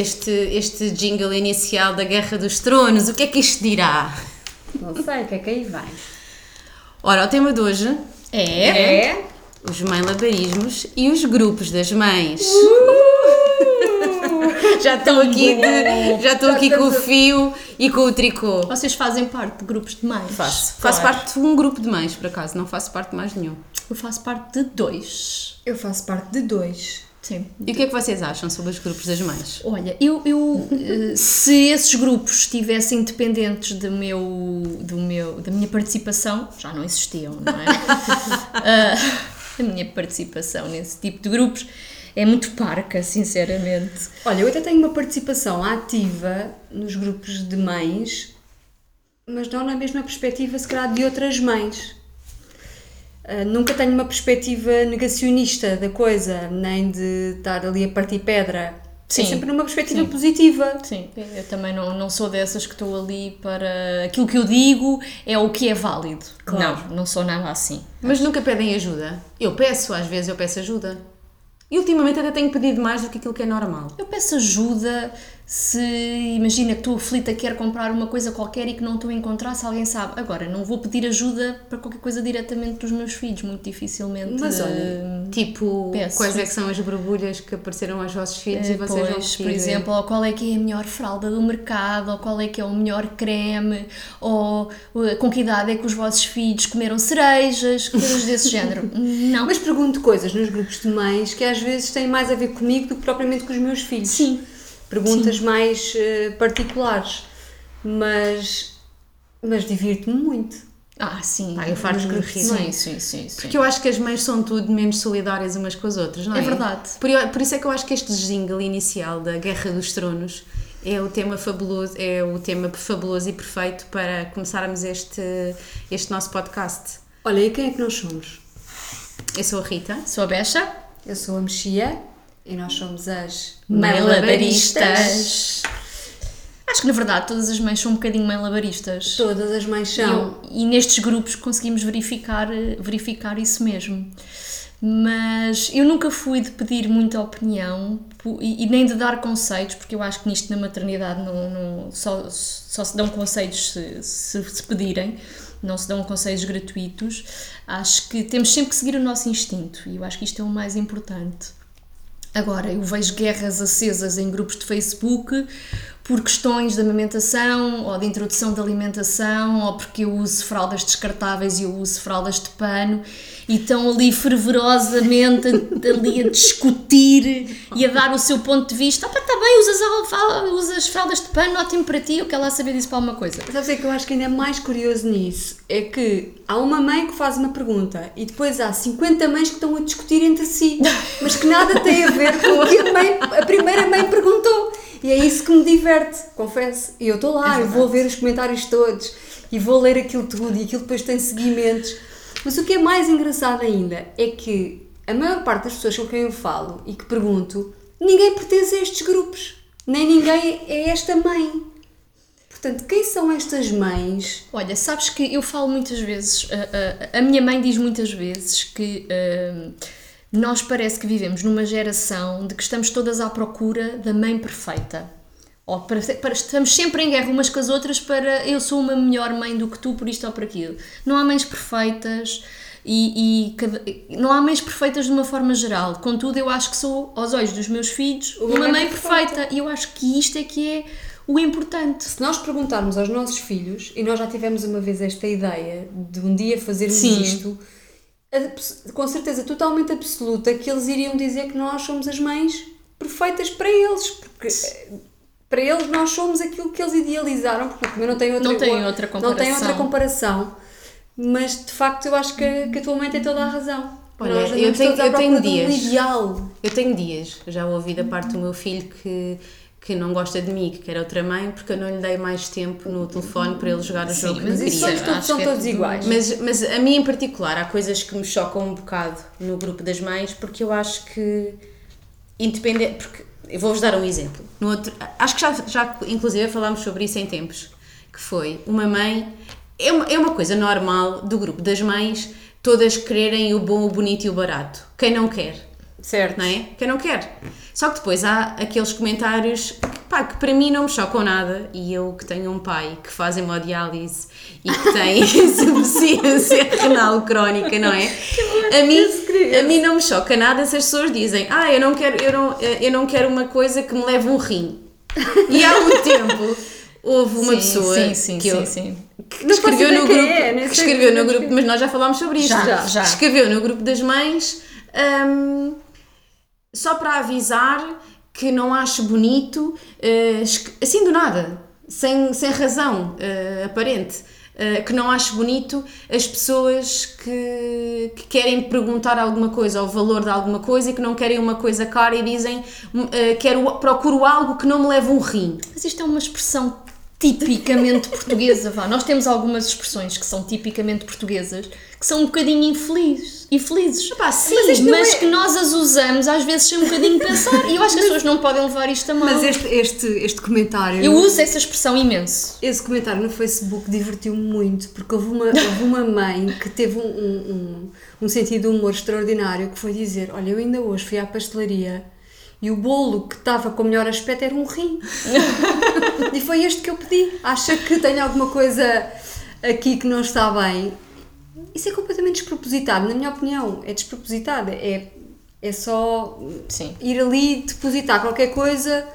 este, este jingle inicial da Guerra dos Tronos, o que é que isto dirá? Não sei, o que é que aí vai? Ora, o tema de hoje É? é os mãe-labarismos e os grupos das mães. já estou aqui, de- já estou aqui com o fio e com o tricô. Vocês fazem parte de grupos de mães? Faço. Faço Claro. parte de um grupo de mães, por acaso, não faço parte de mais nenhum. Eu faço parte de dois. Eu faço parte de dois. Sim. E o que é que vocês acham sobre os grupos das mães? Olha, eu, eu eh, se esses grupos estivessem dependentes do meu, do meu, da minha participação, já não existiam, não é? Ah, a minha participação nesse tipo de grupos é muito parca, sinceramente. Olha, eu até tenho uma participação ativa nos grupos de mães, mas não na mesma perspectiva, se calhar, de outras mães. Ah, nunca tenho uma perspectiva negacionista da coisa, nem de estar ali a partir pedra. Sim, É sempre numa perspectiva sim. positiva. Sim, eu também não, não sou dessas que estou ali para. Aquilo que eu digo é o que é válido. Claro. Não, não sou nada assim. Mas nunca pedem ajuda? Eu peço, às vezes eu peço ajuda. E ultimamente até tenho pedido mais do que aquilo que é normal. Eu peço ajuda se imagina que estou aflita, quero comprar uma coisa qualquer e que não estou a encontrar, se alguém sabe. Agora, não vou pedir ajuda para qualquer coisa diretamente dos meus filhos, muito dificilmente. Mas olha, eh, Tipo, Peço. quais é que são as borbulhas que apareceram aos vossos filhos e eh, vocês não pois, por exemplo, ou qual é que é a melhor fralda do mercado, ou qual é que é o melhor creme, ou eh, com que idade é que os vossos filhos comeram cerejas, coisas desse género. Não. Mas pergunto coisas nos grupos de mães que às vezes têm mais a ver comigo do que propriamente com os meus filhos. Sim. Perguntas mais eh, particulares. Mas, mas divirto-me muito. Ah, sim. Pá, eu rir, não é? Sim, sim, sim. sim. Porque eu acho que as mães são tudo menos solidárias umas com as outras, não é? É verdade. Por, por isso é que eu acho que este jingle inicial da Guerra dos Tronos é o tema fabuloso, é o tema fabuloso e perfeito para começarmos este, este nosso podcast. Olha, e quem é que nós somos? Eu sou a Rita. Sou a Becha. Eu sou a Mexia e nós somos as Malabaristas. Acho que na verdade todas as mães são um bocadinho malabaristas. Todas as mães são. E, e nestes grupos conseguimos verificar, verificar isso mesmo. Mas eu nunca fui de pedir muita opinião e, e nem de dar conselhos, porque eu acho que nisto na maternidade não, não- só, só se dão conselhos se, se, se pedirem, não se dão conselhos gratuitos. Acho que temos sempre que seguir o nosso instinto e eu acho que isto é o mais importante. Agora, eu vejo guerras acesas em grupos de Facebook por questões de amamentação ou de introdução de alimentação ou porque eu uso fraldas descartáveis e eu uso fraldas de pano e estão ali fervorosamente a- ali a discutir e a dar o seu ponto de vista. Ah, pá, está bem, usas, a- usas fraldas de pano, ótimo para ti, eu quero lá saber disso para alguma coisa. Sabes o que eu acho que ainda é mais curioso nisso? É que há uma mãe que faz uma pergunta e depois há 50 mães que estão a discutir entre si, mas que nada tem a ver com o que a, mãe, a primeira mãe perguntou. E é isso que me diverte, confesso. E eu estou lá, eu vou ver os comentários todos e vou ler aquilo tudo e aquilo depois tem seguimentos. Mas o que é mais engraçado ainda é que a maior parte das pessoas com quem eu falo e que pergunto, ninguém pertence a estes grupos, nem ninguém é esta mãe. Portanto, quem são estas mães? Olha, sabes que eu falo muitas vezes, a, a- a minha mãe diz muitas vezes que hum, nós parece que vivemos numa geração de que estamos todas à procura da mãe perfeita. Ou para, para- estamos sempre em guerra umas com as outras para eu sou uma melhor mãe do que tu por isto ou por aquilo. Não há mães perfeitas e, e não há mães perfeitas de uma forma geral. Contudo, eu acho que sou, aos olhos dos meus filhos, Uma uma mãe perfeita. perfeita. E eu acho que isto é que é o importante. Se nós perguntarmos aos nossos filhos, e nós já tivemos uma vez esta ideia de um dia fazermos Sim. isto, com certeza totalmente absoluta que eles iriam dizer que nós somos as mães perfeitas para eles, porque eh, para eles nós somos aquilo que eles idealizaram, porque também não tem outra, Não tem outra Não tem outra comparação. comparação. Mas de facto eu acho que, que a tua mãe tem toda a razão. Olha, Nós eu tenho- todos eu tenho dias. ideal. Eu tenho dias, já ouvi da parte do meu filho que, que não gosta de mim, que quer outra mãe, porque eu não lhe dei mais tempo no telefone para ele jogar o Sim, jogo que mas isso queria. somos todos, acho são que é todos iguais. Mas, mas a mim em particular, há coisas que me chocam um bocado no grupo das mães, porque eu acho que, independente, porque eu vou-vos dar um exemplo. No outro, acho que já, já inclusive falámos sobre isso em tempos, que foi uma mãe, é uma, é uma coisa normal do grupo das mães, todas quererem o bom, o bonito e o barato. Quem não quer? Certo. não é? Quem não quer. Só que depois há aqueles comentários pá, que para mim não me chocam nada. E eu que tenho um pai que faz hemodiálise e que tem insuficiência renal crónica, não é? A mim, a mim não me choca nada se as pessoas dizem, ah, eu não quero, eu não, eu não quero uma coisa que me leve um rim. E há muito tempo houve uma Sim, pessoa sim, sim, que, eu- que Não escreveu no grupo, é, que escreveu no é. grupo, mas nós já falámos sobre isto. Já, já. Escreveu no grupo das mães hum, só para avisar que não acho bonito, eh, assim do nada, sem, sem razão eh, aparente. eh, que não acho bonito as pessoas que, que querem perguntar alguma coisa, ou o valor de alguma coisa e que não querem uma coisa cara e dizem hum, quero, procuro algo que não me leve um rim. Mas isto é uma expressão tipicamente portuguesa, vá. Nós temos algumas expressões que são tipicamente portuguesas que são um bocadinho infelizes. Infelizes. Epá, sim, mas mas é- que nós as usamos às vezes sem um bocadinho pensar. E eu acho que as pessoas não podem levar isto a mal. Mas este, este, este comentário. Eu uso essa expressão imenso. Esse comentário no Facebook divertiu-me muito, porque houve uma, houve uma mãe que teve um, um, um, um sentido de humor extraordinário que foi dizer: Olha, eu ainda hoje fui à pastelaria e o bolo que estava com o melhor aspecto era um rim. e foi este que eu pedi. Acha que tem alguma coisa aqui que não está bem? Isso é completamente despropositado, na minha opinião. É despropositado. É, é só Sim. ir ali depositar qualquer coisa.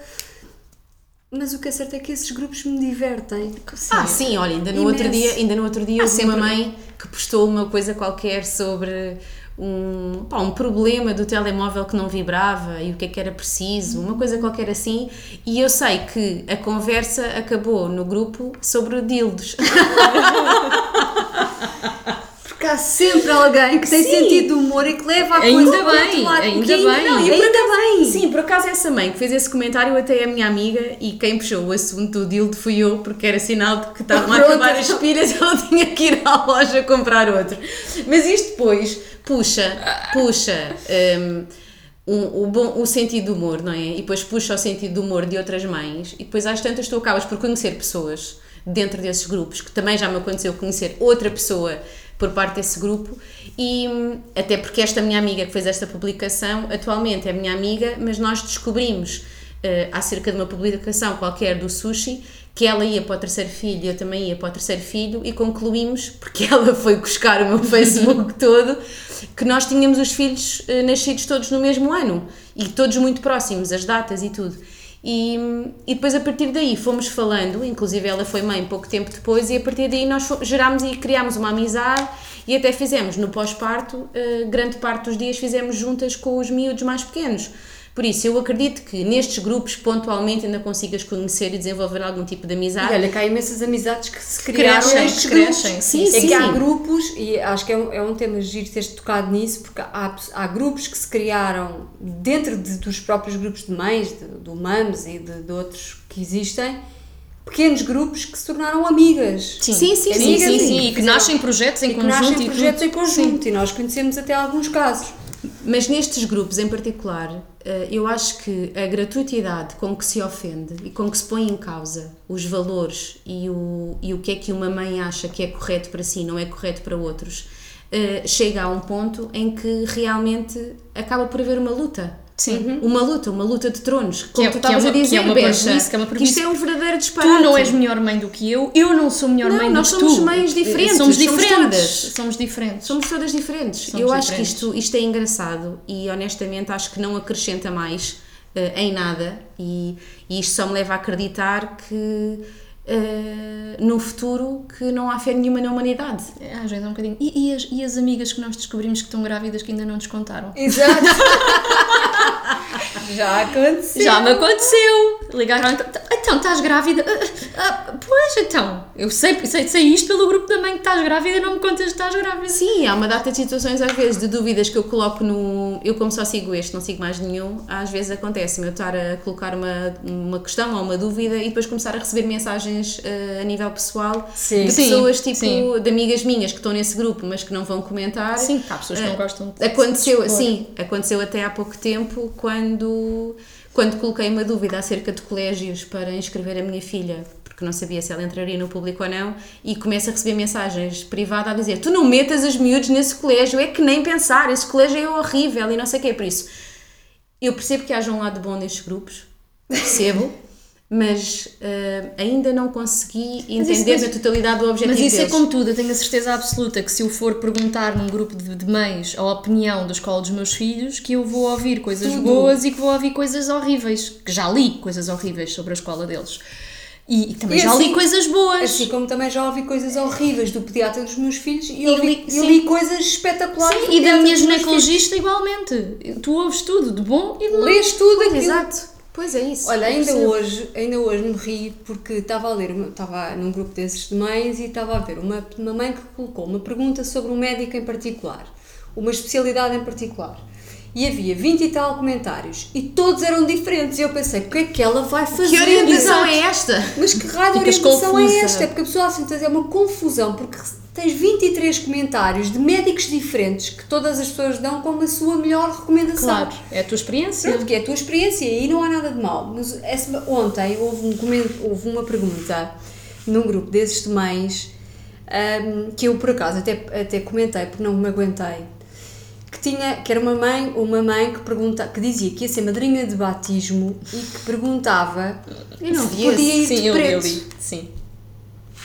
Mas o que é certo é que esses grupos me divertem. Ah, sim, olha, ainda no outro Imenso. dia, ainda no outro dia Há houve uma sempre- mãe que postou uma coisa qualquer sobre um, pá, um problema do telemóvel que não vibrava e o que é que era preciso, uma coisa qualquer assim, e eu sei que a conversa acabou no grupo sobre dildos. Porque há sempre alguém que tem Sim. sentido de humor e que leva a Ainda coisa para o bem, outro lado. ainda Porque bem. Não, ainda acaso- bem. Sim, por acaso essa mãe que fez esse comentário até é a minha amiga e quem puxou o assunto do dildo fui eu, porque era sinal de que estavam a acabar as pilhas e ela tinha que ir à loja comprar outro. Mas isto depois puxa, puxa um- o, bom, o sentido do humor, não é? E depois puxa o sentido do humor de outras mães e depois às tantas tu acabas por conhecer pessoas dentro desses grupos, que também já me aconteceu conhecer outra pessoa por parte desse grupo e hum, até porque esta minha amiga que fez esta publicação atualmente é minha amiga, mas nós descobrimos eh, acerca de uma publicação qualquer do sushi que ela ia para o terceiro filho e eu também ia para o terceiro filho e concluímos, porque ela foi buscar o meu Facebook todo, que nós tínhamos os filhos eh, nascidos todos no mesmo ano e todos muito próximos, as datas e tudo. E, e depois a partir daí fomos falando, inclusive ela foi mãe pouco tempo depois, e a partir daí nós gerámos e criámos uma amizade e até fizemos no pós-parto, eh, grande parte dos dias fizemos juntas com os miúdos mais pequenos. Por isso, eu acredito que nestes grupos pontualmente ainda consigas conhecer e desenvolver algum tipo de amizade. E olha, que há imensas amizades que se criaram Crescem, nestes crescem, grupos. sim, é sim, que há sim. grupos, e acho que é um, é um tema giro teres tocado nisso, porque há, há grupos que se criaram dentro de- dos próprios grupos de mães, de- do MAMS e de, de outros que existem, pequenos grupos que se tornaram amigas. Sim, sim, sim, sim, amigas sim, e sim, e que nascem projetos em e que conjunto nascem e projetos em conjunto, e nós conhecemos até alguns casos. Mas nestes grupos em particular, eh, eu acho que a gratuitidade com que se ofende e com que se põe em causa os valores e o, e o que é que uma mãe acha que é correto para si não é correto para outros, eh, chega a um ponto em que realmente acaba por haver uma luta. Sim. Uma luta, uma luta de tronos. Como é- tu que é estavas uma- a que é dizer, uma parvoíce, que é uma que isto é um verdadeiro disparate. Tu não és melhor mãe do que eu, eu não sou melhor Não, mãe do nós que somos tu. mães diferentes, Somos somos diferentes. todas. Somos diferentes. Somos todas diferentes. Somos eu acho que diferentes. isto, isto é engraçado e honestamente acho que não acrescenta mais eh, em nada e, e isto só me leva a acreditar que eh, num futuro que não há fé nenhuma na humanidade. É, Às vezes é um bocadinho. E, e as, e as amigas que nós descobrimos que estão grávidas que ainda não nos contaram? Exato. Já aconteceu. Já me aconteceu! Ligaram então, então estás grávida? Ah, ah, pois então, eu sei, sei, sei isto pelo grupo da mãe que estás grávida e não me contas que estás grávida. Sim, há uma data de situações às vezes de dúvidas que eu coloco no. Eu, como só sigo este, não sigo mais nenhum, às vezes acontece-me eu estar a colocar uma, uma questão ou uma dúvida e depois começar a receber mensagens eh, a nível pessoal Sim. de Sim, pessoas tipo sim. de amigas minhas que estão nesse grupo mas que não vão comentar. Sim, há pessoas que não Eh, gostam de Aconteceu, sim, aconteceu até há pouco tempo quando, quando coloquei uma dúvida acerca de colégios para inscrever a minha filha, porque não sabia se ela entraria no público ou não, e começo a receber mensagens privadas a dizer: Tu não metas as miúdos nesse colégio, é que nem pensar, esse colégio é horrível e não sei o quê. Por isso, eu percebo que haja um lado bom nestes grupos, percebo, mas uh, ainda não consegui isso- entender mas- na totalidade o objetivo Mas isso deles. é como tudo, eu tenho a certeza absoluta que se eu for perguntar num grupo de, de mães a opinião da escola dos meus filhos, que eu vou ouvir coisas Tudo. boas e que vou ouvir coisas horríveis, que já li coisas horríveis sobre a escola deles. E, e também E já assim- li coisas boas. Assim como também já ouvi coisas horríveis do pediatra dos meus filhos e, E ouvi, li- e sim. li coisas espetaculares do Sim, e da minha ginecologista igualmente. Tu ouves tudo, de bom e de mau. Lês tudo aquilo. exato. Pois é isso. Olha, ainda percebo. hoje, ainda hoje me ri porque estava a ler, estava num grupo desses de mães e estava a ver uma, uma mãe que colocou uma pergunta sobre um médico em particular, uma especialidade em particular. E havia 20 e tal comentários e todos eram diferentes. E eu pensei, o que é que ela vai fazer? Que orientação Exato. é esta? Mas que raio orientação é esta? Porque a pessoa assim, é uma confusão, porque tens 23 comentários de médicos diferentes que todas as pessoas dão como a sua melhor recomendação. Claro, é a tua experiência. Pronto, que é a tua experiência e não há nada de mal. Mas essa- ontem houve, um houve uma pergunta num grupo desses de mães ahm, que eu por acaso até, até comentei porque não me aguentei. Que, tinha, que era uma mãe, uma mãe que, pergunta, que dizia que ia ser madrinha de batismo e que perguntava Eu não se podia ir Sim, de eu, eu preto. li. Sim.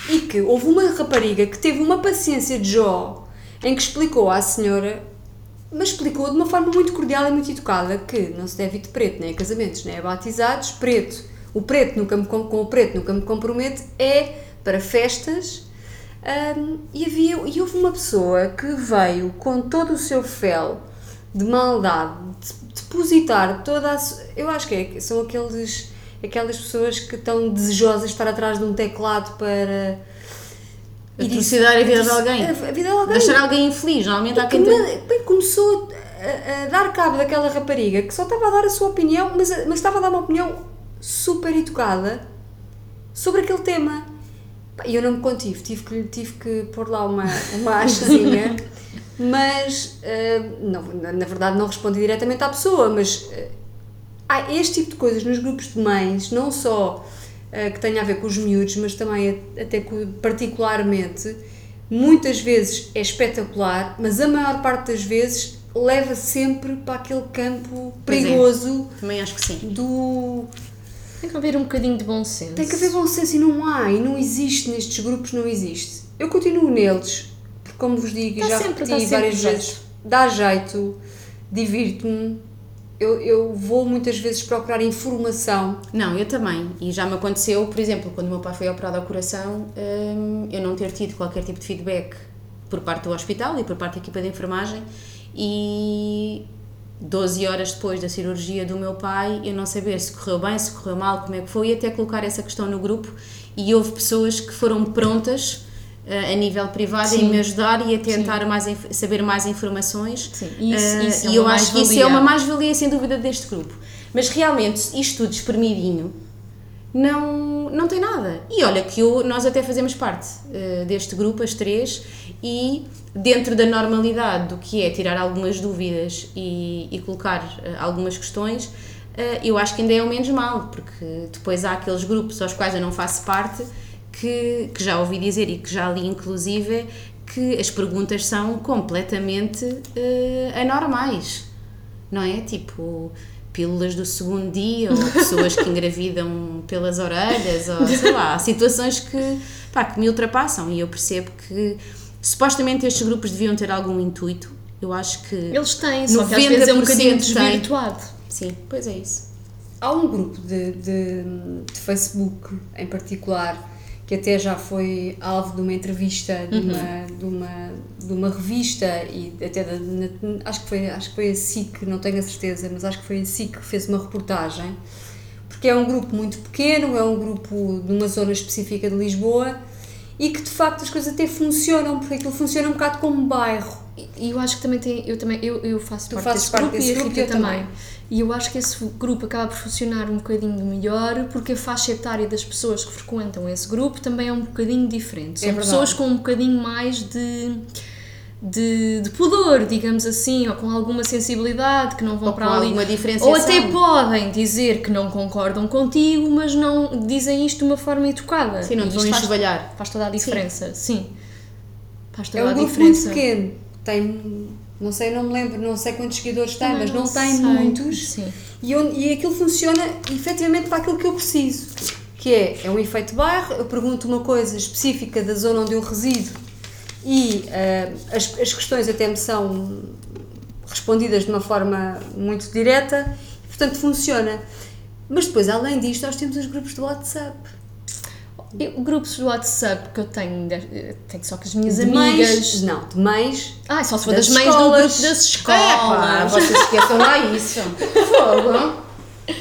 E que houve uma rapariga que teve uma paciência de Jó em que explicou à senhora, mas explicou de uma forma muito cordial e muito educada, que não se deve ir de preto, nem a casamentos, nem a batizados, preto. O preto nunca me, com, o preto nunca me compromete, é para festas. hum, e, havia, e houve uma pessoa que veio com todo o seu fel de maldade, de- depositar toda a. Eu acho que é, são aqueles, aquelas pessoas que estão desejosas de estar atrás de um teclado para. Atrocidar a vida de alguém. A, vida de alguém. Deixar alguém infeliz. Normalmente há Que quem tem... bem, começou a, a dar cabo daquela rapariga que só estava a dar a sua opinião, mas, mas estava a dar uma opinião super educada sobre aquele tema. E eu não me contive, tive que, tive que pôr lá uma, uma hastezinha, mas ah, não, na, na verdade não respondi diretamente à pessoa, mas ah, há este tipo de coisas nos grupos de mães, não só ah, que tenha a ver com os miúdos, mas também até particularmente, muitas vezes é espetacular, mas a maior parte das vezes leva sempre para aquele campo é. perigoso Também acho que sim. do Tem que haver um bocadinho de bom senso. tem que haver bom senso e não há, e não existe nestes grupos, não existe. Eu continuo neles, porque como vos digo, e Dá já sempre- repeti várias jeito. vezes, dá jeito, divirto-me. Eu, eu vou muitas vezes procurar informação. Não, eu também. E já me aconteceu, por exemplo, quando o meu pai foi operado ao coração, hum, eu não ter tido qualquer tipo de feedback por parte do hospital e por parte da equipa de enfermagem e 12 horas depois da cirurgia do meu pai, eu não saber se correu bem, se correu mal, como é que foi, e até colocar essa questão no grupo e houve pessoas que foram prontas a nível privado em Sim. me ajudar e a tentar mais, saber mais informações Sim, isso- Eh, isso é e eu acho que isso é uma mais-valia sem dúvida deste grupo mas realmente isto tudo espremidinho não, não tem nada. E olha que eu, nós até fazemos parte eh, deste grupo, as três, e dentro da normalidade do que é tirar algumas dúvidas e, e colocar eh, algumas questões, eh, eu acho que ainda é o menos mal, porque depois há aqueles grupos aos quais eu não faço parte que, que já ouvi dizer e que já li inclusive que as perguntas são completamente eh, anormais não é? Tipo, pílulas do segundo dia, ou pessoas que engravidam pelas orelhas, ou sei lá, há situações que, pá, que me ultrapassam e eu percebo que supostamente estes grupos deviam ter algum intuito. Eu acho que. Eles têm, só que às vezes é um 90% bocadinho tem. desvirtuado. Sim, pois é isso. Há um grupo de, de, de Facebook em particular que até já foi alvo de uma entrevista de, uma, de, uma, de uma revista e até da, na- acho, que foi, acho que foi a SIC, não tenho a certeza, mas acho que foi a SIC que fez uma reportagem porque é um grupo muito pequeno, é um grupo de uma zona específica de Lisboa e que de facto as coisas até funcionam, porque aquilo funciona um bocado como um bairro. E eu acho que também tem, eu também, eu, eu faço Tu parte desse parte grupo desse e a grupo Rita eu também. também. E eu acho que esse grupo acaba por funcionar um bocadinho melhor porque a faixa etária das pessoas que frequentam esse grupo também é um bocadinho diferente. São É pessoas com um bocadinho mais de, de, de pudor, digamos assim, ou com alguma sensibilidade, que não vão Ou para ali. Ou até podem dizer que não concordam contigo, mas não dizem isto de uma forma educada. Sim, não E te vão enxovalhar. Faz toda a diferença, sim. Faz toda É um a grupo diferença. muito pequeno, tem, não sei, não me lembro, não sei quantos seguidores tem, mas não, tem sei. muitos. Sim. E, e aquilo funciona efetivamente para aquilo que eu preciso. que é, é um efeito bairro, eu pergunto uma coisa específica da zona onde eu resido e uh, as, as questões até me são respondidas de uma forma muito direta, portanto funciona. Mas depois, além disto, nós temos os grupos do WhatsApp. Eu, grupos do WhatsApp que eu tenho, tenho só com as minhas De amigas. mães, não, de mães. Ah, só se for Das das, mães escolas. do grupo das escolas. É, pá, vocês esqueçam lá isso. Fogo.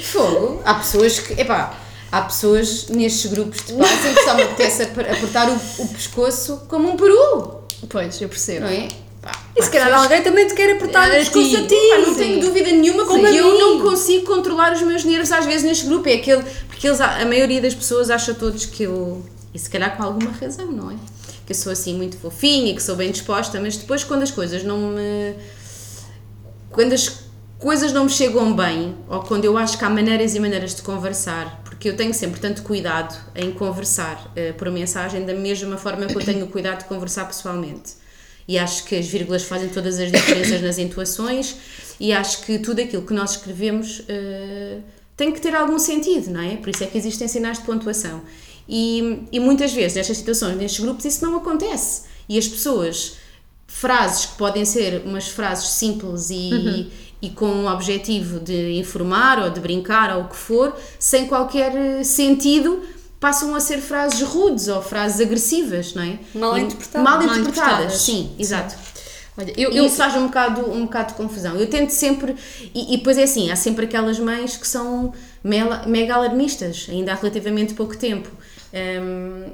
Fogo. Há pessoas que. Epá, há pessoas nestes grupos de paz em que só me apetece ap- apertar o, o pescoço como um peru. Pois, eu percebo. Não é? Pá, E se calhar alguém também te quer apertar o A pescoço ti. a ti. Pá, não tenho dúvida nenhuma como Sim. eu não consigo controlar os meus nervos às vezes neste grupo. É aquele. Porque eles, a maioria das pessoas acha todos que eu. E se calhar com alguma razão, não é? Que eu sou assim muito fofinha e que sou bem disposta, mas depois quando as coisas não me. Quando as coisas não me chegam bem, ou quando eu acho que há maneiras e maneiras de conversar, porque eu tenho sempre tanto cuidado em conversar eh, por mensagem, da mesma forma que eu tenho cuidado de conversar pessoalmente. E acho que as vírgulas fazem todas as diferenças nas intuações, e acho que tudo aquilo que nós escrevemos eh, tem que ter algum sentido, não é? Por isso é que existem sinais de pontuação. E, e muitas vezes, nestas situações, nestes grupos, isso não acontece. E as pessoas frases que podem ser umas frases simples e, e com um objetivo de informar ou de brincar ou o que for, sem qualquer eh, sentido, passam a ser frases rudes ou frases agressivas, não é? Mal interpretadas. Mal interpretadas, sim, exato. Olha, eu, eu, isso faz um bocado, um bocado de confusão. Eu tento sempre, e, e depois é assim, há sempre aquelas mães que são mela- mega alarmistas, ainda há relativamente pouco tempo. Hum,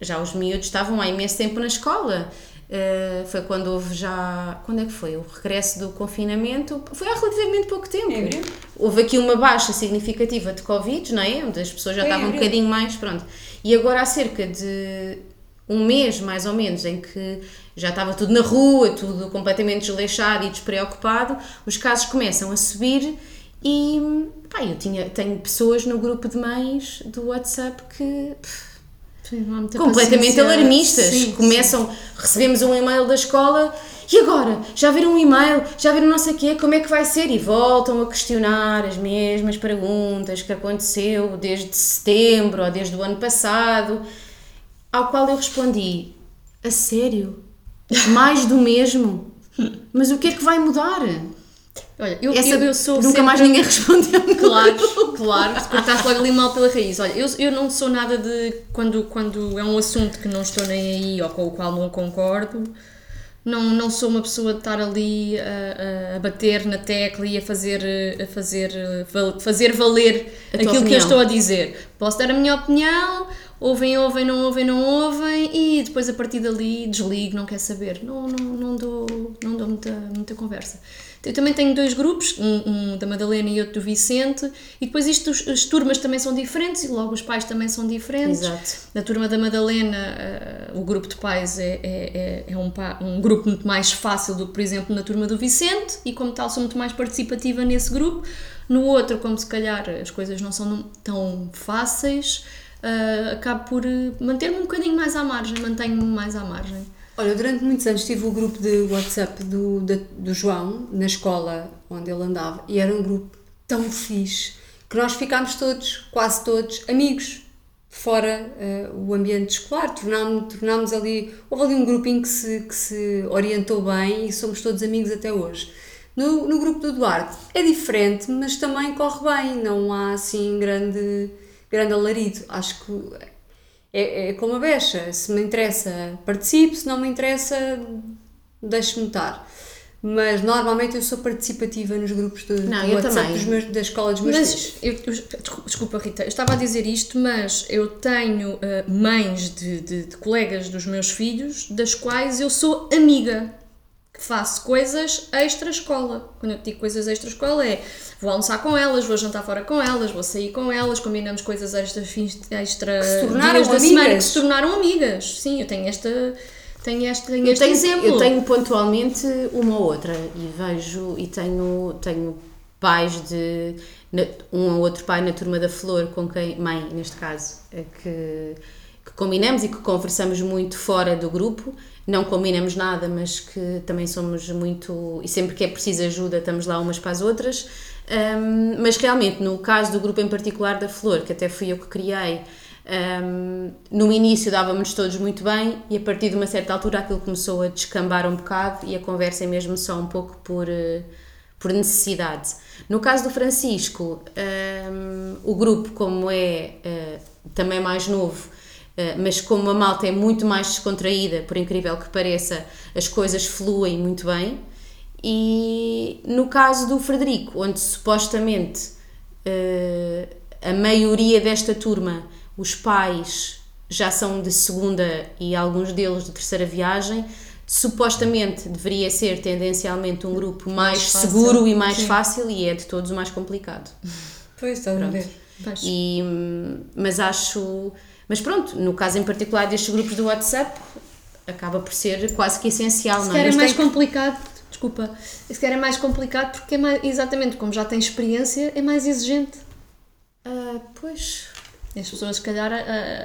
já os miúdos estavam há imenso tempo na escola. Uh, foi quando houve já. Quando é que foi? O regresso do confinamento? Foi há relativamente pouco tempo. Em abril. Houve aqui uma baixa significativa de Covid, não é? Onde as pessoas já em estavam um abril. bocadinho mais. Pronto. E agora há cerca de um mês, mais ou menos, em que já estava tudo na rua, tudo completamente desleixado e despreocupado, os casos começam a subir e pá, eu tinha, tenho pessoas no grupo de mães do WhatsApp que pff, Sim, completamente alarmistas. Sim, Começam, recebemos um e-mail da escola e agora? Já viram um e-mail? Já viram não sei o quê? Como é que vai ser? E voltam a questionar as mesmas perguntas que aconteceu desde setembro ou desde o ano passado, ao qual eu respondi, a sério? Mais do mesmo? Mas o que é que vai mudar? Olha, eu, Essa, eu, eu sou nunca sempre- mais ninguém respondeu. Claro, claro, se cortaste logo ali mal pela raiz. Olha, eu, eu não sou nada de. Quando, quando é um assunto que não estou nem aí ou com o qual não concordo, não, não sou uma pessoa de estar ali a, a- a bater na tecla e a fazer, a fazer, val- fazer valer A aquilo que eu opinião. estou a dizer. Posso dar a minha opinião, ouvem, ouvem, não ouvem, não ouvem, e depois a partir dali desligo, não quer saber. Não, não, não dou, não dou muita, muita conversa. Eu também tenho dois grupos, um, um da Madalena e outro do Vicente, e depois isto, as turmas também são diferentes e logo os pais também são diferentes. Exato. Na turma da Madalena, eh, o grupo de pais é, é, é, é um, um grupo muito mais fácil do que, por exemplo, na turma do Vicente, e como tal sou muito mais participativa nesse grupo. No outro, como se calhar as coisas não são tão fáceis, eh, acabo por eh, manter-me um bocadinho mais à margem, mantenho-me mais à margem. Olha, durante muitos anos tive o grupo de WhatsApp do, da- do João, na escola onde ele andava, e era um grupo tão fixe que nós ficámos todos, quase todos, amigos, fora eh, o ambiente escolar. Tornámos, tornámos ali, houve ali um grupinho que se, que se orientou bem e somos todos amigos até hoje. No, no grupo do Duarte é diferente, mas também corre bem, não há assim grande, grande alarido. Acho que é, é como a becha, se me interessa participo, se não me interessa deixe-me estar. Mas normalmente eu sou participativa nos grupos de, Não, do eu WhatsApp também. dos meus- da escola dos meus filhos. Mas, eu, desculpa- Rita, eu estava a dizer isto, mas eu tenho eh, mães de, de- de colegas dos meus filhos, das quais eu sou amiga, faço coisas extra-escola. Quando eu digo coisas extra-escola é vou almoçar com elas, vou jantar fora com elas, vou sair com elas, combinamos coisas extra, fins- extra se tornaram dias da semana que amigas. se tornaram amigas. Sim, eu tenho esta... Tenho este, tenho Eu este tenho, exemplo. eu tenho pontualmente uma ou outra e vejo e tenho, tenho pais de um ou outro pai na turma da flor com quem, mãe neste caso, é que, que combinamos e que conversamos muito fora do grupo, não combinamos nada, mas que também somos muito e sempre que é preciso ajuda estamos lá umas para as outras. Hum, mas realmente no caso do grupo em particular da flor, que até fui eu que criei, Um, no início dávamos todos muito bem e a partir de uma certa altura aquilo começou a descambar um bocado e a conversa é mesmo só um pouco por, uh, por necessidade. No caso do Francisco, um, o grupo, como é uh, também mais novo, mas como a malta é muito mais descontraída, por incrível que pareça, as coisas fluem muito bem. E no caso do Frederico, onde supostamente a maioria desta turma os pais já são de segunda e alguns deles de terceira viagem. Supostamente deveria ser tendencialmente um grupo mais, mais seguro e mais Sim. fácil e é de todos o mais complicado. Pois, estás a ver. E, mas acho. Mas pronto, no caso em particular destes grupos do WhatsApp, acaba por ser quase que essencial, se não é? é mais complicado, desculpa, se calhar é mais complicado porque é mais, exatamente como já tem experiência, é mais exigente. Uh, pois, as pessoas, se calhar,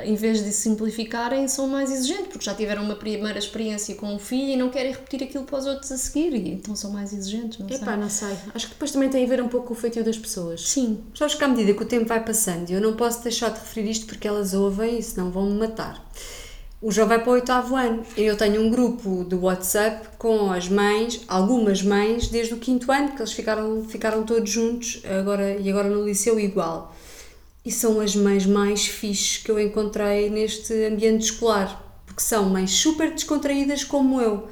em vez de simplificarem, são mais exigentes, porque já tiveram uma primeira experiência com o filho e não querem repetir aquilo para os outros a seguir, e então são mais exigentes, não Epá, sei. não sei. Acho que depois também tem a ver um pouco com o feitio das pessoas. Sim. Sabes que à medida que o tempo vai passando, eu não posso deixar de referir isto porque elas ouvem e senão vão-me matar. O João vai para o oitavo ano. Eu tenho um grupo do WhatsApp com as mães, algumas mães, desde o quinto ano, que eles ficaram, ficaram todos juntos agora, e agora no liceu igual e são as mães mais fixes que eu encontrei neste ambiente escolar, porque são mães super descontraídas como eu.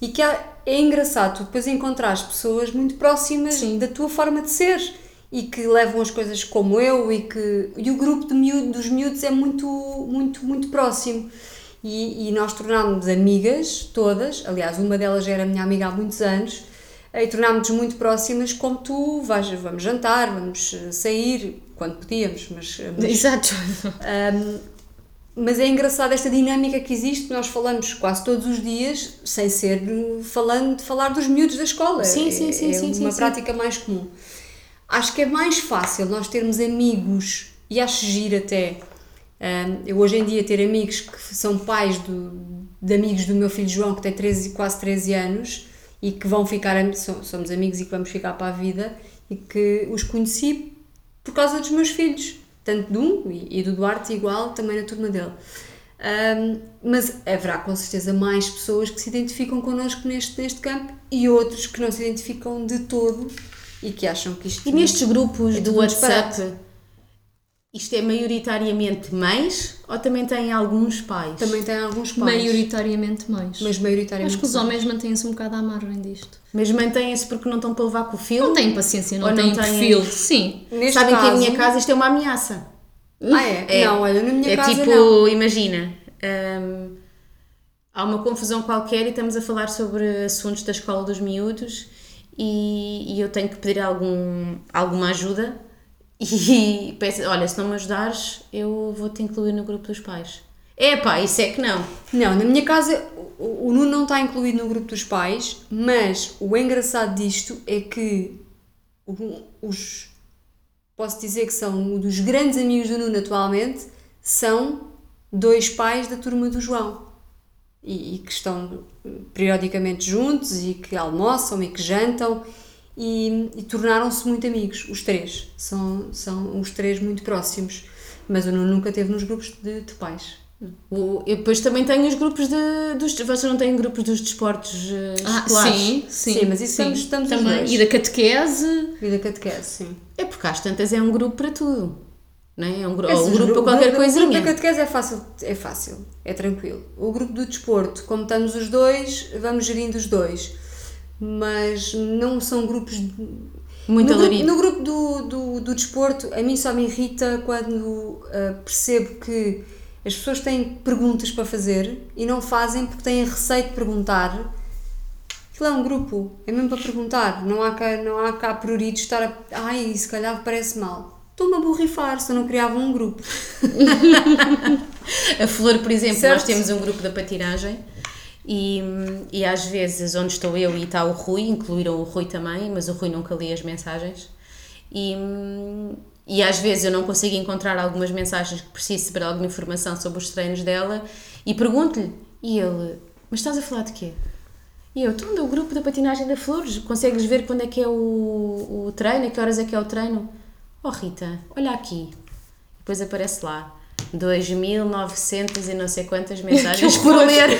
E que há, é engraçado tu depois encontrares pessoas muito próximas Sim. da tua forma de ser e que levam as coisas como eu e que e o grupo de miúdo, dos miúdos é muito muito muito próximo e, e nós tornámos amigas todas aliás uma delas já era minha amiga há muitos anos e tornámos-nos muito próximas como tu vais vamos jantar vamos sair quando podíamos, mas. mas Exato. Um, mas é engraçado esta dinâmica que existe, nós falamos quase todos os dias, sem ser falando de falar dos miúdos da escola. Sim, sim, sim. É, sim, uma sim, prática sim. mais comum. Acho que é mais fácil nós termos amigos, e acho giro até, um, eu hoje em dia ter amigos que são pais do, de amigos do meu filho João, que tem 13, quase 13 anos, e que vão ficar, somos amigos e que vamos ficar para a vida, e que os conheci por causa dos meus filhos, tanto de um e do Duarte igual, também na turma dele. Um, mas haverá com certeza mais pessoas que se identificam connosco neste, neste campo e outros que não se identificam de todo e que acham que isto. E nestes grupos é do WhatsApp. Isto é maioritariamente mães ou também tem alguns pais? Também tem alguns pais. Maioritariamente mães. Mas maioritariamente Acho que os homens mantêm-se um bocado à margem disto. Mas mantêm-se porque não estão para levar com o filho? Não têm paciência, não, têm, têm perfil. Sim. Neste Sabem caso... que em minha casa isto é uma ameaça. Ah, é? é. Não, olha, na minha é casa tipo, não. imagina, hum, há uma confusão qualquer e estamos a falar sobre assuntos da escola dos miúdos e, e eu tenho que pedir algum, alguma ajuda e peço, olha, se não me ajudares, eu vou-te incluir no grupo dos pais. É pá, isso é que não. Não, na minha casa o, o Nuno não está incluído no grupo dos pais, mas o engraçado disto é que os. Posso dizer que são um dos grandes amigos do Nuno atualmente, são dois pais da turma do João. E, e que estão periodicamente juntos e que almoçam e que jantam e, e tornaram-se muito amigos, os três. São, são os três muito próximos. Mas o Nuno nunca teve nos grupos de, de pais. Eu depois também tenho os grupos de, dos. Vocês não têm grupos dos desportos uh, ah, Sim, sim, sim, mas isso sim. estamos, estamos também. E da catequese. E da catequese, sim. É porque às tantas é um grupo para tudo. Não é? é um, é um grupo para qualquer coisinha. O grupo da catequese é fácil, é fácil, é tranquilo. O grupo do desporto, como estamos os dois, vamos gerindo os dois mas não são grupos. Muito no, grupo, no grupo do, do, do desporto, a mim só me irrita quando uh, percebo que as pessoas têm perguntas para fazer e não fazem porque têm receio de perguntar. Aquilo é um grupo, é mesmo para perguntar. Não há cá, não há cá prurido estar a. Ai, se calhar parece mal. Estou-me a borrifar se eu não criava um grupo. a Flor, por exemplo, certo? nós temos um grupo da patinagem e, e às vezes, onde estou eu e está o Rui, incluíram o Rui também, mas o Rui nunca lia as mensagens. E, e às vezes eu não consigo encontrar algumas mensagens que preciso saber alguma informação sobre os treinos dela e pergunto-lhe. E ele, mas estás a falar de quê? E eu, estou no grupo da patinagem da Flores, consegues ver quando é que é o, o treino, a que horas é que é o treino? Oh Rita, olha aqui. Depois aparece lá 2.900 e não sei quantas mensagens por ler.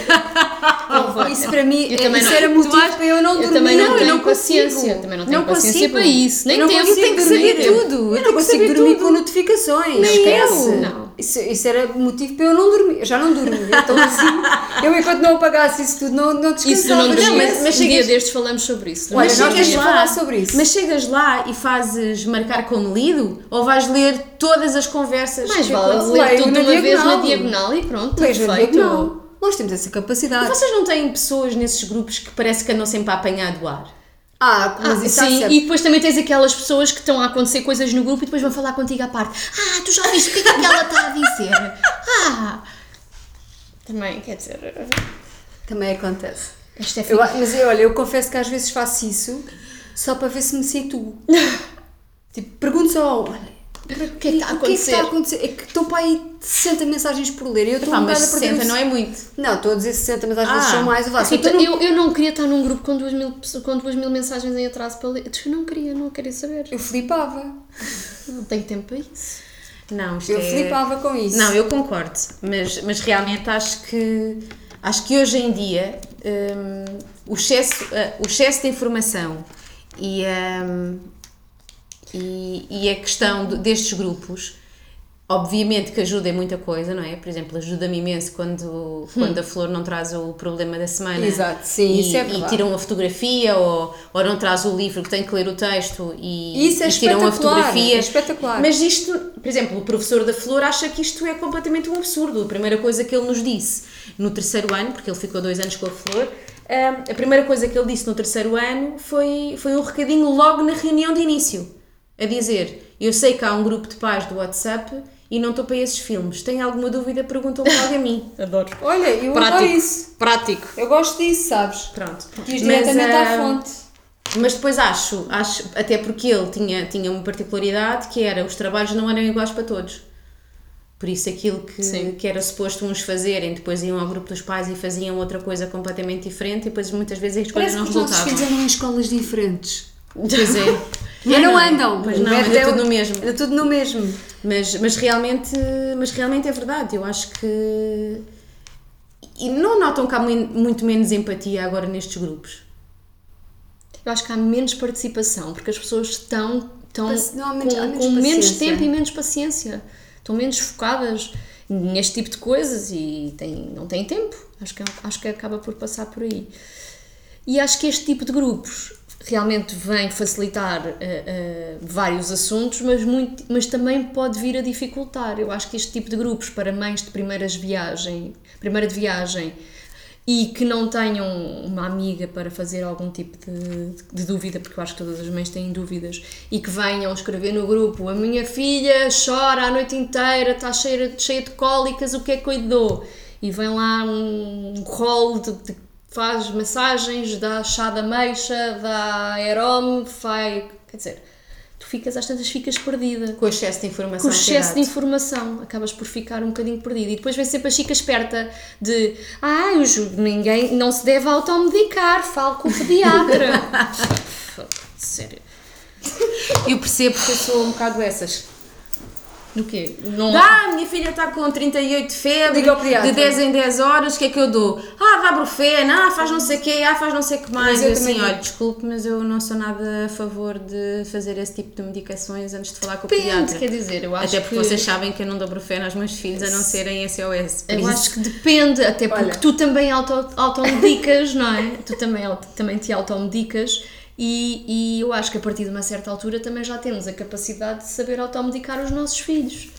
Isso para mim, Eu também isso não- era motivo achas- para eu não eu dormir. também não eu tenho não paciência. consigo. Eu também não tenho Não paciência consigo. para isso. Nem eu não tempo. consigo tenho que saber tudo. Eu Eu não tenho consigo dormir tudo. com notificações. Nem Esquece. eu. Não. Isso, isso era motivo para eu não dormir. Eu já não dormi. Então assim, eu enquanto não apagasse isso tudo, não, não descansava. Isso não Não, mas- mas um dia chegas- destes falamos sobre isso. Olha, mas chegas lá, sobre isso. Mas chegas lá e fazes marcar como lido ou vais ler todas as conversas? mais vale Leio ler tudo uma vez na diagonal. diagonal e pronto, está Veja, feito. não. Nós temos essa capacidade. Vocês não têm pessoas nesses grupos que parece que andam sempre a apanhar do ar? Ah, mas Ah, isso há sim, sempre. e depois também tens aquelas pessoas que estão a acontecer coisas no grupo e depois vão falar contigo à parte. Ah, tu já viste o que é que aquela está a dizer? Ah! Também, quer dizer, Também acontece. isto é Eu, mas eu, olha, eu confesso que às vezes faço isso só para ver se me situo. tipo, pergunto só, olha, O que é que está a o que é que está a acontecer? acontecer? É que estão para aí 60 mensagens por ler e eu estou Pá, um mas bocado a perder 60 o- não é muito. Não, estou a dizer 60, mas às vezes Ah. são mais. Eu, faço, Rita, eu, eu, não queria estar num grupo com duas mil, pessoas- com duas mil mensagens em atraso para ler. Eu não queria, não queria saber. eu flipava. Não tenho tempo para isso. Não, Eu é... flipava com isso. Não, eu concordo, mas, mas realmente acho que acho que hoje em dia hum, o, excesso, ah, o excesso de informação e, hum, e, e a questão do- destes grupos, obviamente que ajuda em muita coisa, não é? Por exemplo, ajuda-me imenso quando, quando a flor não traz o problema da semana. Exato, sim, e, isso é E verdade. tiram a fotografia ou, ou não traz o livro que tem que ler o texto e, Isso é e tiram a espetacular, fotografia. é espetacular. Mas isto, por exemplo, o professor da Flor acha que isto é completamente um absurdo. A primeira coisa que ele nos disse no terceiro ano, porque ele ficou dois anos com a Flor, hum, a primeira coisa que ele disse no terceiro ano foi, foi um recadinho logo na reunião de início, a dizer, eu sei que há um grupo de pais do WhatsApp e não estou para esses filmes. Tem alguma dúvida? Perguntam logo a mim. Adoro. Olha, eu adoro Prático. isso. Prático. Eu gosto disso, sabes? Pronto. Diz Mas, diretamente à hum, fonte. Mas depois acho, acho, até porque ele tinha, tinha uma particularidade que era os trabalhos não eram iguais para todos. Por isso aquilo que, Sim. que era suposto uns fazerem, depois iam ao grupo dos pais e faziam outra coisa completamente diferente e depois muitas vezes as coisas Parece não que os nossos resultavam. filhos andam em escolas diferentes. Pois é. Mas não andam. Pois não, anda método é tudo no mesmo. Anda tudo no mesmo. Mas, mas, realmente, mas realmente é verdade. Eu acho que. E não notam que há mui- muito menos empatia agora nestes grupos. Eu acho que há menos participação, porque as pessoas estão, estão não, menos- com, menos com menos tempo e menos paciência. Estão menos focadas neste tipo de coisas e têm, não têm tempo. Acho que, acho que acaba por passar por aí. E acho que este tipo de grupos realmente vem facilitar eh, eh, vários assuntos, mas, muito, mas também pode vir a dificultar. Eu acho que este tipo de grupos para mães de primeiras viagem, primeira de viagem e que não tenham uma amiga para fazer algum tipo de, de dúvida, porque eu acho que todas as mães têm dúvidas, e que venham escrever no grupo: A minha filha chora a noite inteira, está cheia, cheia de cólicas, o que é que eu dou? E vem lá um rolo de, de faz massagens, dá chá da ameixa, dá aerome, faz. Quer dizer, tu ficas, às tantas ficas perdida. Com o excesso de informação. Com o é excesso de informação, acabas por ficar um bocadinho perdido. E depois vem sempre a chica esperta de ah, eu ju- ninguém não se deve automedicar, falo com o pediatra. Sério. Eu percebo que eu sou um bocado essas. Do quê? Não, Dá, a minha filha está com 38 de febre, de 10 em 10 horas, o que é que eu dou? Ah, dá brufeno, ah, faz não sei o quê, ah, faz não sei o que mais. Mas eu assim, olha, desculpe, mas eu não sou nada a favor de fazer esse tipo de medicações antes de falar com o Depende, pediatra. quer dizer, eu acho Até porque que- vocês sabem que eu não dou brufeno aos meus filhos a não serem SOS. Eu acho que depende, até porque Olha. tu também auto, automedicas, não é? Tu também, também te automedicas e, e eu acho que a partir de uma certa altura também já temos a capacidade de saber automedicar os nossos filhos.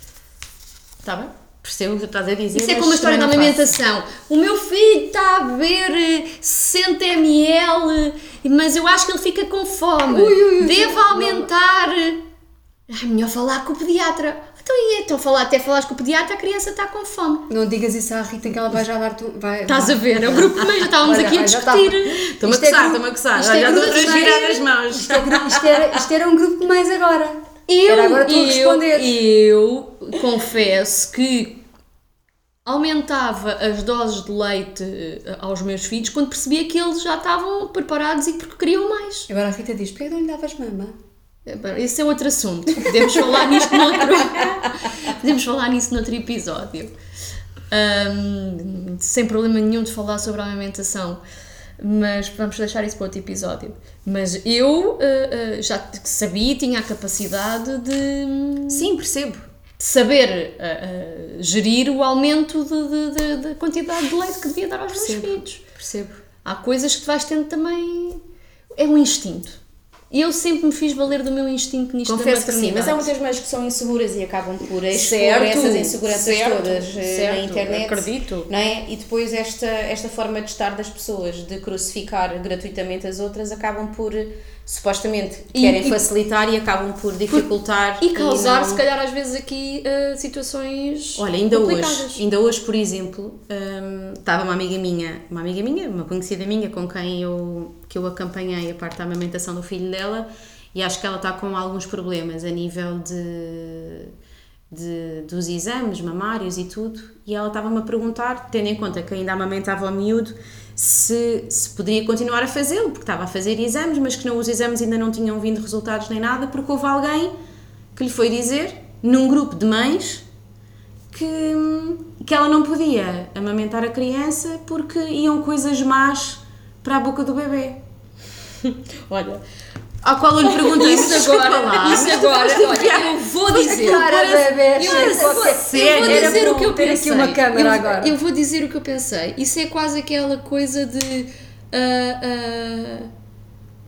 Está bem? Percebo o que estás a dizer. Isso é como a história da amamentação. O meu filho está a beber eh, 60 ml, mas eu acho que ele fica com fome. Ui, ui, ui, Devo não. aumentar. É melhor falar com o pediatra. Então, e então falar, até falares com o pediatra, a criança está com fome. Não digas isso à Rita que ela vai já dar tu. Vai, Estás a ver? É o grupo já estávamos aqui a discutir. Estou-me a é coçar, estou-me a coçar. é Já estou a mães. as mãos. Isto, é gru- isto era, isto era um grupo de mães agora. Eu, Era agora tu a responder. eu, eu confesso que aumentava as doses de leite eh, aos meus filhos quando percebia que eles já estavam preparados e porque queriam mais. Agora a Rita diz: porquê não lhe davas mama? Esse é outro assunto. Podemos falar nisto noutro. Podemos falar nisso noutro episódio. Ahm, sem problema nenhum de falar sobre a amamentação. Mas vamos deixar isso para outro episódio. Mas eu ah, ah, já sabia e tinha a capacidade de, Sim, percebo. de saber ah, gerir o aumento da quantidade de leite que devia dar aos meus Percebo. filhos. Percebo. Há coisas que tu vais tendo também. É um instinto. E eu sempre me fiz valer do meu instinto nisto Confesso que sim, mas há muitas mães que são inseguras e acabam por expor Certo, essas inseguranças certo, todas eh, certo, na internet. acredito. Não é? E depois esta, esta forma de estar das pessoas, de crucificar gratuitamente as outras, acabam por, supostamente, E- querem e- facilitar e acabam por dificultar. E causar, não- se calhar, às vezes aqui uh, situações. Olha, ainda complicadas. hoje, ainda hoje, por exemplo, hum, estava uma amiga minha, uma amiga minha, uma conhecida minha com quem eu, que eu acompanhei a parte da amamentação do filho dela e acho que ela está com alguns problemas a nível de, de- dos exames mamários e tudo e ela estava-me a perguntar, tendo em conta que ainda amamentava o miúdo, se, se poderia continuar a fazê-lo, porque estava a fazer exames, mas que não, os exames ainda não tinham vindo resultados nem nada, porque houve alguém que lhe foi dizer, num grupo de mães, que, que ela não podia amamentar a criança porque iam coisas más para a boca do bebê. Olha, Ao qual eu lhe perguntei, isso "Desculpa agora, lá, isso agora, olha, eu vou dizer. Cara, bebê, eu, vou- eu vou dizer o que eu pensei. aqui uma câmara eu, agora. eu vou dizer o que eu pensei. Isso é quase aquela coisa de. ah, ah,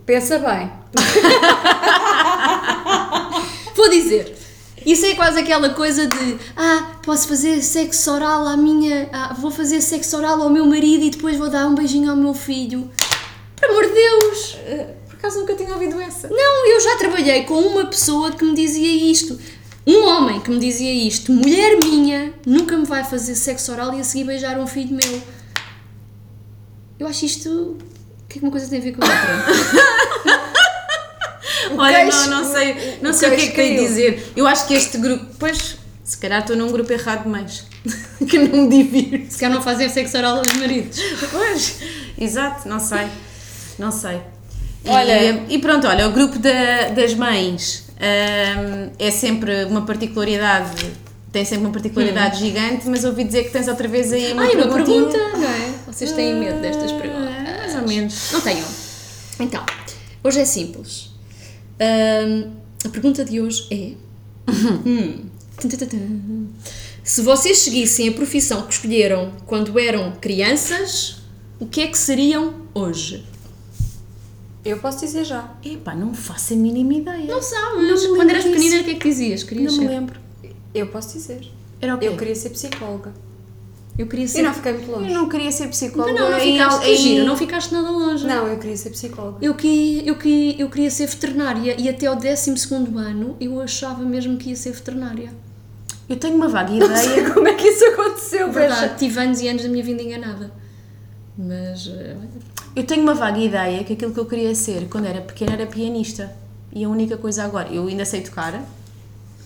Pensa bem. Vou dizer. Isso é quase aquela coisa de ah, posso fazer sexo oral à minha. ah, vou fazer sexo oral ao meu marido e depois vou dar um beijinho ao meu filho. Por amor de Deus! Acaso nunca tinha ouvido essa. Não, eu já trabalhei com uma pessoa que me dizia isto. Um homem que me dizia isto. Mulher minha nunca me vai fazer sexo oral e a seguir beijar um filho meu. Eu acho isto. O que é que uma coisa tem a ver com a outra? Olha, queixo- não, não sei, não o sei o que é que tenho a dizer. Eu acho que este grupo, pois, se calhar estou num grupo errado mães, que não me divirto. Se calhar não fazem sexo oral aos maridos. Pois, exato, não sei, não sei. E- Olha- e, pronto, olha, o grupo da- das mães hum, é sempre uma particularidade, tem sempre uma particularidade gigante, mas ouvi dizer que tens outra vez aí uma Ai, uma pergunta, não é? Vocês têm medo destas perguntas? Ah, mais ou menos. Não tenham. Então, hoje é simples. Ahm, a pergunta de hoje é: Hum. Se vocês seguissem a profissão que escolheram quando eram crianças, o que é que seriam hoje? Eu posso dizer já. Epá, não faço a mínima ideia. Não sabes. Não me lembro quando eras disso. pequenina, o que é que dizias? Querias Não me ser? lembro. Eu posso dizer. Era o quê? Eu queria ser psicóloga. Eu queria E ser. não fiquei muito Eu longe. não queria ser psicóloga. Não, não, não ficaste em- gira, não ficaste nada longe. Não, eu queria ser psicóloga. Eu, que, eu, que, eu queria ser veterinária e até ao 12 ano eu achava mesmo que ia ser veterinária. Eu tenho uma vaga Não sei ideia. como é que isso aconteceu, Verdade, tive anos e anos da minha vida enganada. Mas, eh, Eu tenho uma vaga ideia que aquilo que eu queria ser quando era pequena era pianista. E a única coisa agora, eu ainda sei tocar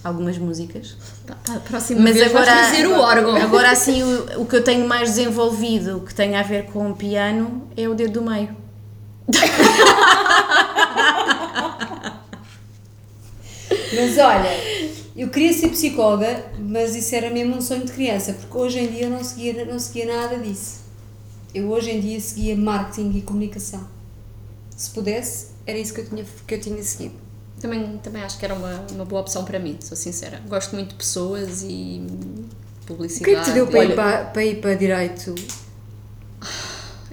algumas músicas, pá, a próxima mas vez agora trazer o órgão. Agora assim o, o que eu tenho mais desenvolvido que tem a ver com o piano é o dedo do meio. Mas olha, eu queria ser psicóloga, mas isso era mesmo um sonho de criança, porque hoje em dia eu não seguia, não seguia nada disso. Eu hoje em dia seguia marketing e comunicação. Se pudesse, era isso que eu tinha, que eu tinha seguido. Também, também acho que era uma, uma boa opção para mim, sou sincera. Gosto muito de pessoas e O publicidade. que é que te deu para ir Olha, para, para ir para direito?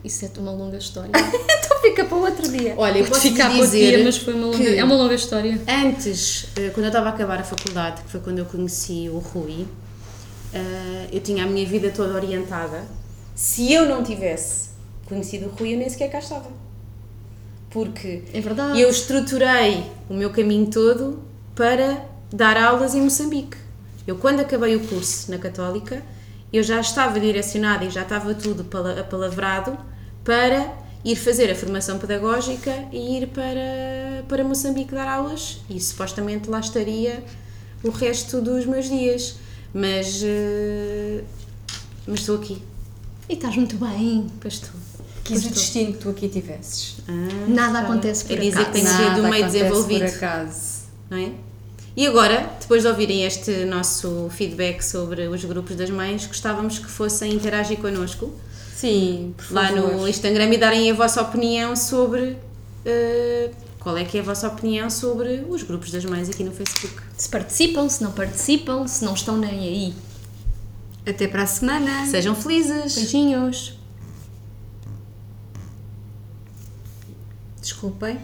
Isso é uma longa história. Então fica para outro dia. Olha, eu posso ficar dizer dia, mas foi uma longa, é uma longa história. Antes, eh, quando eu estava a acabar a faculdade, que foi quando eu conheci o Rui, eh, eu tinha a minha vida toda orientada. Se eu não tivesse conhecido o Rui, eu nem sequer cá estava. Porque É verdade. eu estruturei o meu caminho todo para dar aulas em Moçambique. Eu, quando acabei o curso na Católica, eu já estava direcionada e já estava tudo pala- apalavrado para ir fazer a formação pedagógica e ir para, para Moçambique dar aulas e supostamente lá estaria o resto dos meus dias. Mas, eh, mas estou aqui. E estás muito bem. Pois estou. Quis o destino que tu aqui tivesses. Ah, Nada acontece por bem. É dizer acaso. que tem que ser do meio desenvolvido. por acaso. não é? E agora, depois de ouvirem este nosso feedback sobre os grupos das mães, gostávamos que fossem interagir connosco Sim, por lá favor. no Instagram e darem a vossa opinião sobre. eh, qual é que é a vossa opinião sobre os grupos das mães aqui no Facebook? Se participam, se não participam, se não estão nem aí. Até para a semana. Sejam felizes! Beijinhos. Desculpem.